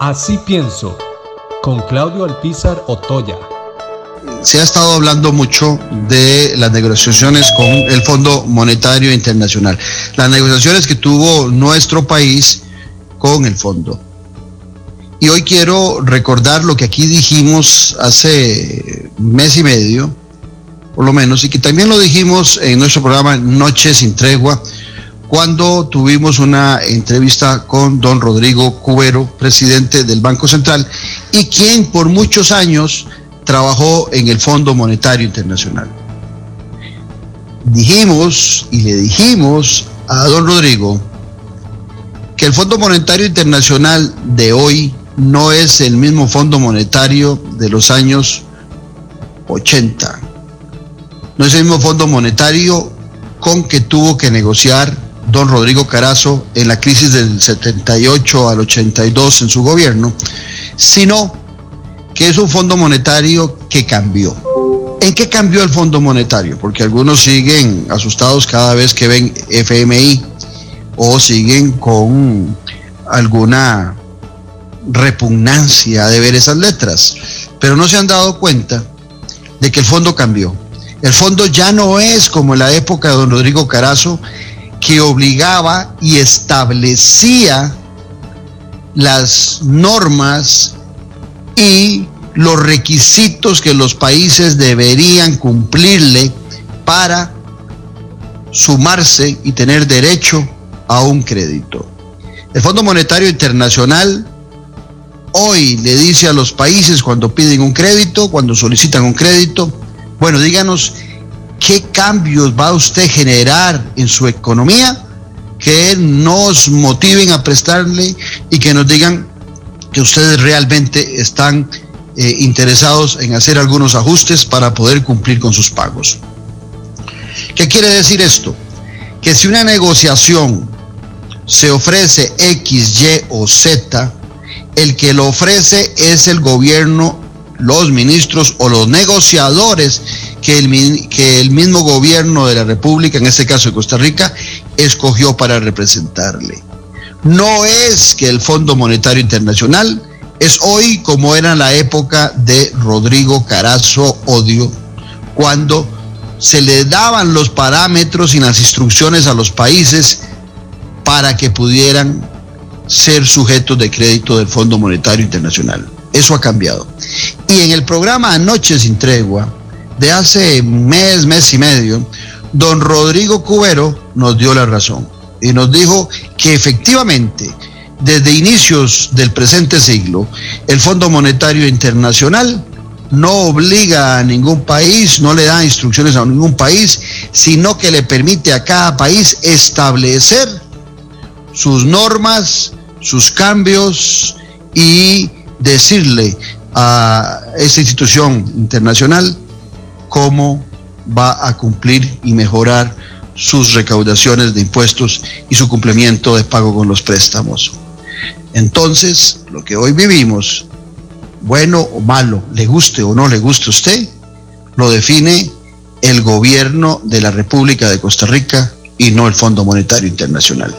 Así pienso, con Claudio Alpizar Otoya. Se ha estado hablando mucho de las negociaciones con el Fondo Monetario Internacional, las negociaciones que tuvo nuestro país con el fondo. Y hoy quiero recordar lo que aquí dijimos hace mes y medio, por lo menos, y que también lo dijimos en nuestro programa Noche sin Tregua, cuando tuvimos una entrevista con don Rodrigo Cubero, presidente del Banco Central, y quien por muchos años trabajó en el Fondo Monetario Internacional. Dijimos y le dijimos a don Rodrigo que el Fondo Monetario Internacional de hoy no es el mismo Fondo Monetario de los años 80. No es el mismo Fondo Monetario con que tuvo que negociar don Rodrigo Carazo en la crisis del 78 al 82 en su gobierno, sino que es un fondo monetario que cambió. ¿En qué cambió el fondo monetario? Porque algunos siguen asustados cada vez que ven FMI o siguen con alguna repugnancia de ver esas letras, pero no se han dado cuenta de que el fondo cambió. El fondo ya no es como en la época de don Rodrigo Carazo, que obligaba y establecía las normas y los requisitos que los países deberían cumplirle para sumarse y tener derecho a un crédito. El Fondo Monetario Internacional hoy le dice a los países cuando piden un crédito, cuando solicitan un crédito, bueno, díganos qué cambios va usted a generar en su economía que nos motiven a prestarle y que nos digan que ustedes realmente están eh, interesados en hacer algunos ajustes para poder cumplir con sus pagos. ¿Qué quiere decir esto? Que si una negociación se ofrece X, Y o Z, el que lo ofrece es el gobierno, los ministros o los negociadores que el, que el mismo gobierno de la República, en este caso de Costa Rica, escogió para representarle. No es que el Fondo Monetario Internacional es hoy como era la época de Rodrigo Carazo Odio, cuando se le daban los parámetros y las instrucciones a los países para que pudieran ser sujetos de crédito del Fondo Monetario Internacional. Eso ha cambiado. Y en el programa Anoche sin Tregua, de hace mes, mes y medio, don Rodrigo Cubero nos dio la razón y nos dijo que efectivamente desde inicios del presente siglo el Fondo Monetario Internacional no obliga a ningún país, no le da instrucciones a ningún país, sino que le permite a cada país establecer sus normas, sus cambios y decirle a esa institución internacional cómo va a cumplir y mejorar sus recaudaciones de impuestos y su cumplimiento de pago con los préstamos. Entonces, lo que hoy vivimos, bueno o malo, le guste o no le guste a usted, lo define el gobierno de la República de Costa Rica y no el Fondo Monetario Internacional.